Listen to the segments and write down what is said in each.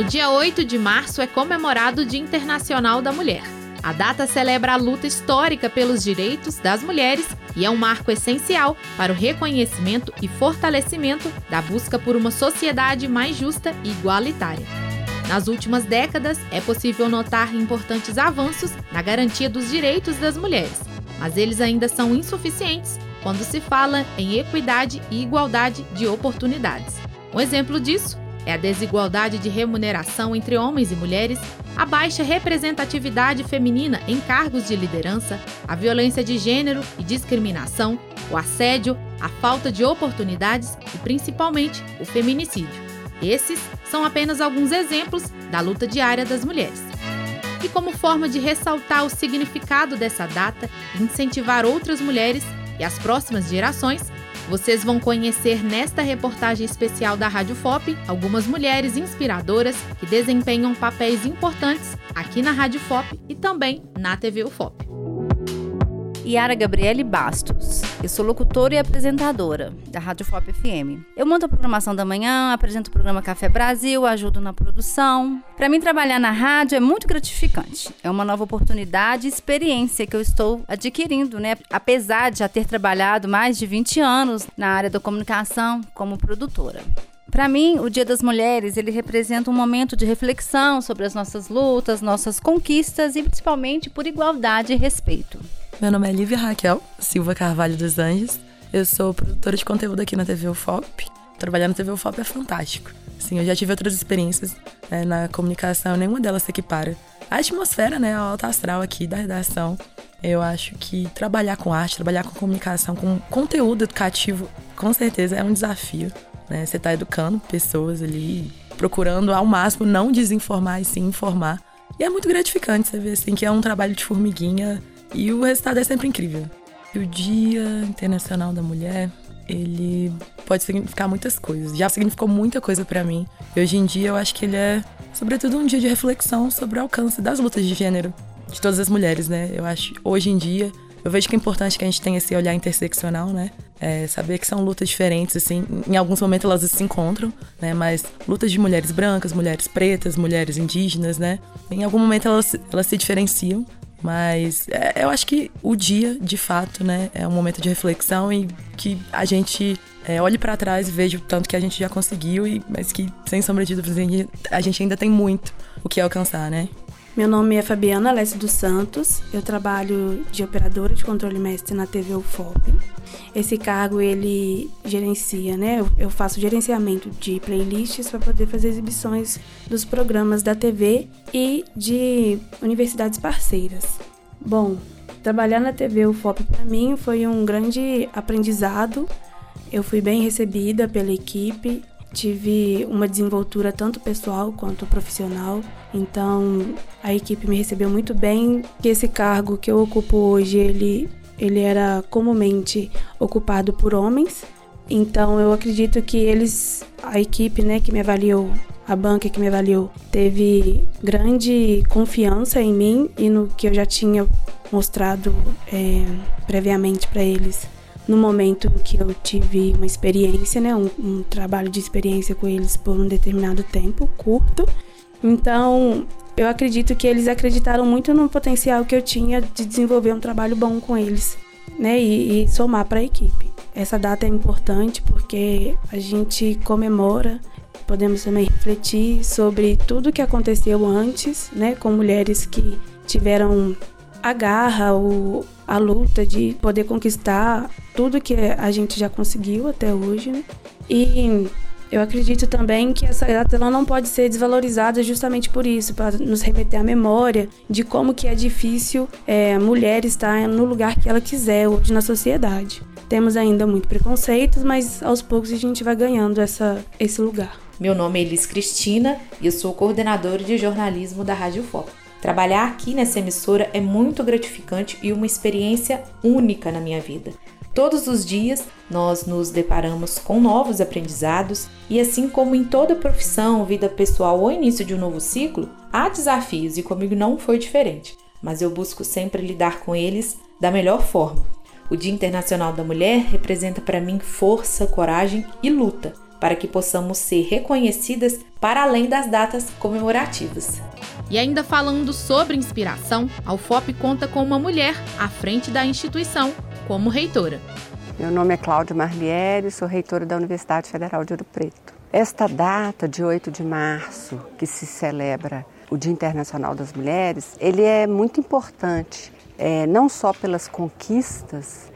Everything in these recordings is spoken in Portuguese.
No dia 8 de março é comemorado o Dia Internacional da Mulher. A data celebra a luta histórica pelos direitos das mulheres e é um marco essencial para o reconhecimento e fortalecimento da busca por uma sociedade mais justa e igualitária. Nas últimas décadas, é possível notar importantes avanços na garantia dos direitos das mulheres, mas eles ainda são insuficientes quando se fala em equidade e igualdade de oportunidades. Um exemplo disso é a desigualdade de remuneração entre homens e mulheres, a baixa representatividade feminina em cargos de liderança, a violência de gênero e discriminação, o assédio, a falta de oportunidades e principalmente o feminicídio. Esses são apenas alguns exemplos da luta diária das mulheres. E como forma de ressaltar o significado dessa data e incentivar outras mulheres e as próximas gerações, vocês vão conhecer nesta reportagem especial da Rádio FOP algumas mulheres inspiradoras que desempenham papéis importantes aqui na Rádio FOP e também na TV UFOP. Yara Gabriele Bastos. Eu sou locutora e apresentadora da Rádio FOP FM. Eu monto a programação da manhã, apresento o programa Café Brasil, ajudo na produção. Para mim, trabalhar na rádio é muito gratificante. É uma nova oportunidade e experiência que eu estou adquirindo, né? Apesar de já ter trabalhado mais de 20 anos na área da comunicação como produtora. Para mim, o Dia das Mulheres, ele representa um momento de reflexão sobre as nossas lutas, nossas conquistas e principalmente por igualdade e respeito. Meu nome é Lívia Raquel Silva Carvalho dos Anjos. Eu sou produtora de conteúdo aqui na TV UFOP. Trabalhar na TV UFOP é fantástico. Sim, eu já tive outras experiências né, na comunicação, nenhuma delas se equipara. A atmosfera, né, a alta astral aqui da redação, eu acho que trabalhar com arte, trabalhar com comunicação, com conteúdo educativo, com certeza é um desafio. Né? Você está educando pessoas ali, procurando ao máximo não desinformar e sim informar. E é muito gratificante você ver assim, que é um trabalho de formiguinha e o resultado é sempre incrível. E o Dia Internacional da Mulher, ele pode significar muitas coisas. Já significou muita coisa para mim. E hoje em dia eu acho que ele é, sobretudo, um dia de reflexão sobre o alcance das lutas de gênero de todas as mulheres, né? Eu acho hoje em dia eu vejo que é importante que a gente tenha esse olhar interseccional, né? É, saber que são lutas diferentes, assim, em alguns momentos elas se encontram, né? Mas lutas de mulheres brancas, mulheres pretas, mulheres indígenas, né? Em algum momento elas, elas se diferenciam, mas é, eu acho que o dia, de fato, né, é um momento de reflexão e que a gente é, olhe para trás e veja o tanto que a gente já conseguiu, e, mas que, sem sombra de dúvidas, a gente ainda tem muito o que alcançar, né? Meu nome é Fabiana Alessi dos Santos, eu trabalho de operadora de controle mestre na TV UFOP. Esse cargo ele gerencia, né? Eu faço gerenciamento de playlists para poder fazer exibições dos programas da TV e de universidades parceiras. Bom, trabalhar na TV UFOP para mim foi um grande aprendizado. Eu fui bem recebida pela equipe, tive uma desenvoltura tanto pessoal quanto profissional. Então, a equipe me recebeu muito bem. Esse cargo que eu ocupo hoje, ele ele era comumente ocupado por homens. Então, eu acredito que eles, a equipe, né, que me avaliou, a banca que me avaliou, teve grande confiança em mim e no que eu já tinha mostrado é, previamente para eles no momento que eu tive uma experiência, né, um, um trabalho de experiência com eles por um determinado tempo curto. Então, eu acredito que eles acreditaram muito no potencial que eu tinha de desenvolver um trabalho bom com eles, né, e, e somar para a equipe. Essa data é importante porque a gente comemora, podemos também refletir sobre tudo que aconteceu antes, né, com mulheres que tiveram a garra, o, a luta de poder conquistar tudo que a gente já conseguiu até hoje, né? E eu acredito também que essa data ela não pode ser desvalorizada justamente por isso, para nos remeter à memória de como que é difícil é, a mulher estar no lugar que ela quiser hoje na sociedade. Temos ainda muito preconceitos, mas aos poucos a gente vai ganhando essa, esse lugar. Meu nome é Elis Cristina e eu sou coordenadora de jornalismo da Rádio Foco. Trabalhar aqui nessa emissora é muito gratificante e uma experiência única na minha vida. Todos os dias nós nos deparamos com novos aprendizados e, assim como em toda profissão, vida pessoal ou início de um novo ciclo, há desafios e comigo não foi diferente, mas eu busco sempre lidar com eles da melhor forma. O Dia Internacional da Mulher representa para mim força, coragem e luta. Para que possamos ser reconhecidas para além das datas comemorativas. E ainda falando sobre inspiração, a UFOP conta com uma mulher à frente da instituição, como reitora. Meu nome é Cláudia Marliere, sou reitora da Universidade Federal de Ouro Preto. Esta data de 8 de março, que se celebra o Dia Internacional das Mulheres, ele é muito importante, é, não só pelas conquistas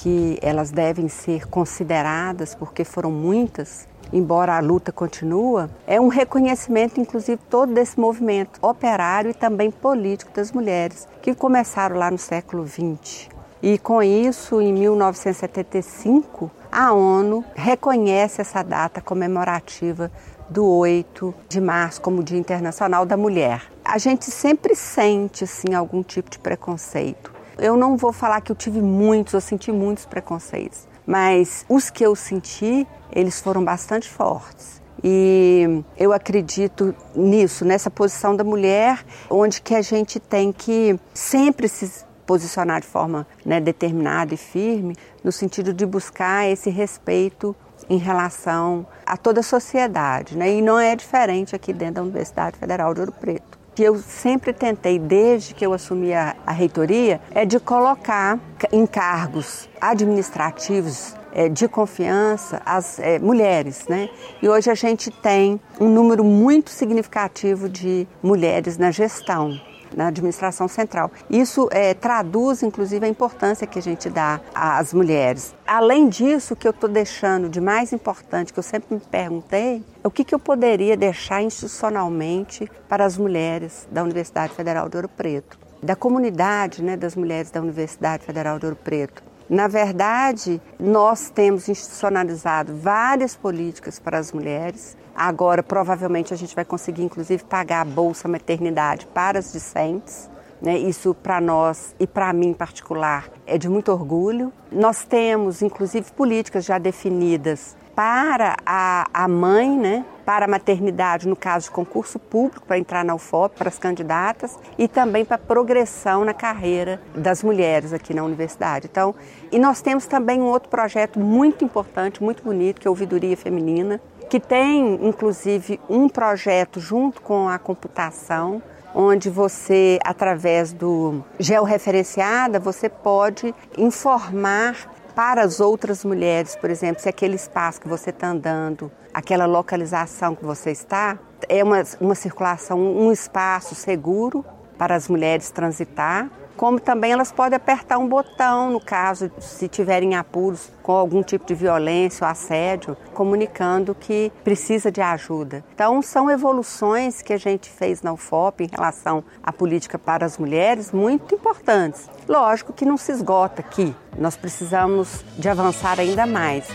que elas devem ser consideradas, porque foram muitas, embora a luta continua, é um reconhecimento, inclusive, todo desse movimento operário e também político das mulheres, que começaram lá no século XX. E com isso, em 1975, a ONU reconhece essa data comemorativa do 8 de março como Dia Internacional da Mulher. A gente sempre sente assim algum tipo de preconceito. Eu não vou falar que eu tive muitos, eu senti muitos preconceitos, mas os que eu senti, eles foram bastante fortes. E eu acredito nisso, nessa posição da mulher, onde que a gente tem que sempre se posicionar de forma né, determinada e firme, no sentido de buscar esse respeito em relação a toda a sociedade. Né? E não é diferente aqui dentro da Universidade Federal de Ouro Preto que eu sempre tentei, desde que eu assumi a, a reitoria, é de colocar em cargos administrativos é, de confiança as é, mulheres, né? E hoje a gente tem um número muito significativo de mulheres na gestão na administração central. Isso é, traduz, inclusive, a importância que a gente dá às mulheres. Além disso, o que eu estou deixando de mais importante, que eu sempre me perguntei, é o que, que eu poderia deixar institucionalmente para as mulheres da Universidade Federal de Ouro Preto, da comunidade né, das mulheres da Universidade Federal de Ouro Preto. Na verdade, nós temos institucionalizado várias políticas para as mulheres, Agora, provavelmente, a gente vai conseguir, inclusive, pagar a bolsa maternidade para as discentes. Né? Isso, para nós e para mim em particular, é de muito orgulho. Nós temos, inclusive, políticas já definidas para a, a mãe, né? para a maternidade, no caso de concurso público, para entrar na UFOP, para as candidatas, e também para a progressão na carreira das mulheres aqui na universidade. Então, e nós temos também um outro projeto muito importante, muito bonito, que é a Ouvidoria Feminina, que tem inclusive um projeto junto com a computação, onde você, através do georreferenciada, você pode informar para as outras mulheres, por exemplo, se aquele espaço que você está andando, aquela localização que você está, é uma, uma circulação, um espaço seguro para as mulheres transitar, como também elas podem apertar um botão, no caso, se tiverem apuros com algum tipo de violência ou assédio, comunicando que precisa de ajuda. Então, são evoluções que a gente fez na UFOP em relação à política para as mulheres muito importantes. Lógico que não se esgota aqui, nós precisamos de avançar ainda mais.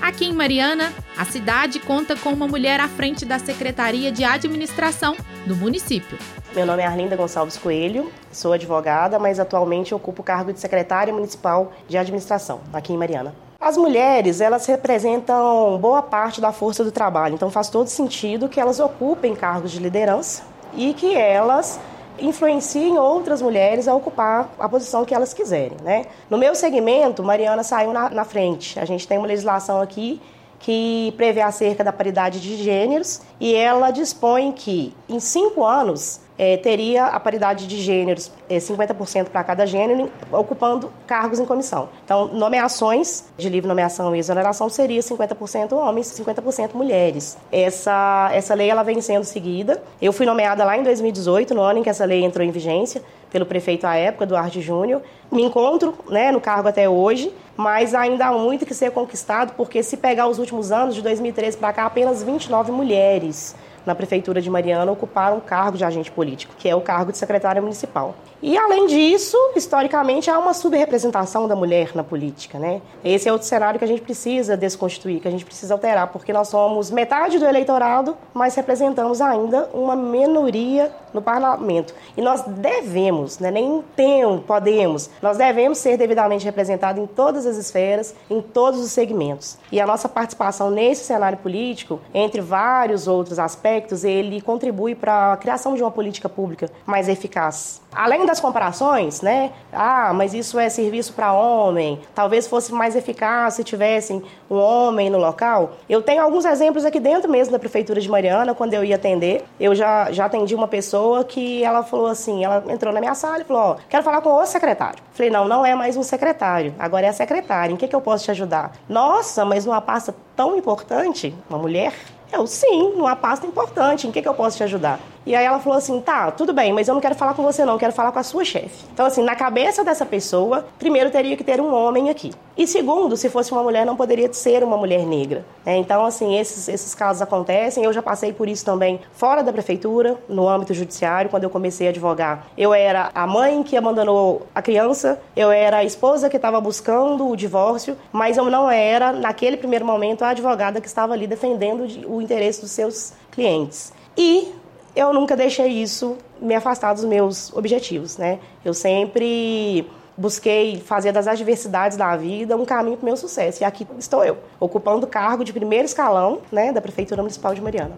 Aqui em Mariana, a cidade conta com uma mulher à frente da Secretaria de Administração do município. Meu nome é Arlinda Gonçalves Coelho, sou advogada, mas atualmente ocupo o cargo de secretária municipal de administração aqui em Mariana. As mulheres, elas representam boa parte da força do trabalho, então faz todo sentido que elas ocupem cargos de liderança e que elas influenciem outras mulheres a ocupar a posição que elas quiserem, né? No meu segmento, Mariana saiu na, na frente. A gente tem uma legislação aqui que prevê acerca da paridade de gêneros e ela dispõe que em cinco anos é, teria a paridade de gêneros, é, 50% para cada gênero, ocupando cargos em comissão. Então, nomeações de livre nomeação e exoneração seria 50% homens, 50% mulheres. Essa, essa lei ela vem sendo seguida. Eu fui nomeada lá em 2018, no ano em que essa lei entrou em vigência, pelo prefeito à época, Duarte Júnior. Me encontro né, no cargo até hoje, mas ainda há muito que ser conquistado, porque se pegar os últimos anos, de 2013 para cá, apenas 29 mulheres na Prefeitura de Mariana ocuparam o cargo de agente político, que é o cargo de secretária municipal. E, além disso, historicamente, há uma subrepresentação da mulher na política. Né? Esse é outro cenário que a gente precisa desconstituir, que a gente precisa alterar, porque nós somos metade do eleitorado, mas representamos ainda uma minoria no parlamento. E nós devemos, né, nem temos, podemos, nós devemos ser devidamente representados em todas as esferas, em todos os segmentos. E a nossa participação nesse cenário político, entre vários outros aspectos, ele contribui para a criação de uma política pública mais eficaz. Além das comparações, né? Ah, mas isso é serviço para homem. Talvez fosse mais eficaz se tivessem um homem no local. Eu tenho alguns exemplos aqui dentro mesmo da prefeitura de Mariana, quando eu ia atender. Eu já, já atendi uma pessoa que ela falou assim, ela entrou na minha sala e falou, ó, quero falar com o secretário. Falei, não, não é mais um secretário, agora é a secretária. Em que, que eu posso te ajudar? Nossa, mas numa pasta tão importante, uma mulher? Eu, sim, numa pasta importante, em que, que eu posso te ajudar? E aí ela falou assim: tá, tudo bem, mas eu não quero falar com você, não, quero falar com a sua chefe. Então, assim, na cabeça dessa pessoa, primeiro teria que ter um homem aqui. E segundo, se fosse uma mulher, não poderia ser uma mulher negra. É, então, assim, esses, esses casos acontecem. Eu já passei por isso também fora da prefeitura, no âmbito judiciário, quando eu comecei a advogar. Eu era a mãe que abandonou a criança, eu era a esposa que estava buscando o divórcio, mas eu não era, naquele primeiro momento, a advogada que estava ali defendendo o interesse dos seus clientes. E eu nunca deixei isso me afastar dos meus objetivos, né? Eu sempre busquei fazer das adversidades da vida um caminho para o meu sucesso. E aqui estou eu, ocupando o cargo de primeiro escalão né, da Prefeitura Municipal de Mariana.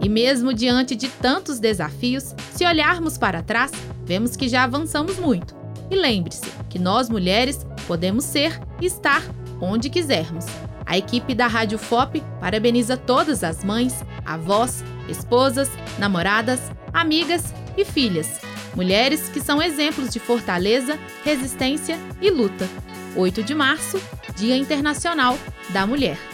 E mesmo diante de tantos desafios, se olharmos para trás, vemos que já avançamos muito. E lembre-se que nós mulheres podemos ser e estar onde quisermos. A equipe da Rádio FOP parabeniza todas as mães, avós, esposas, namoradas, amigas e filhas. Mulheres que são exemplos de fortaleza, resistência e luta. 8 de março, Dia Internacional da Mulher.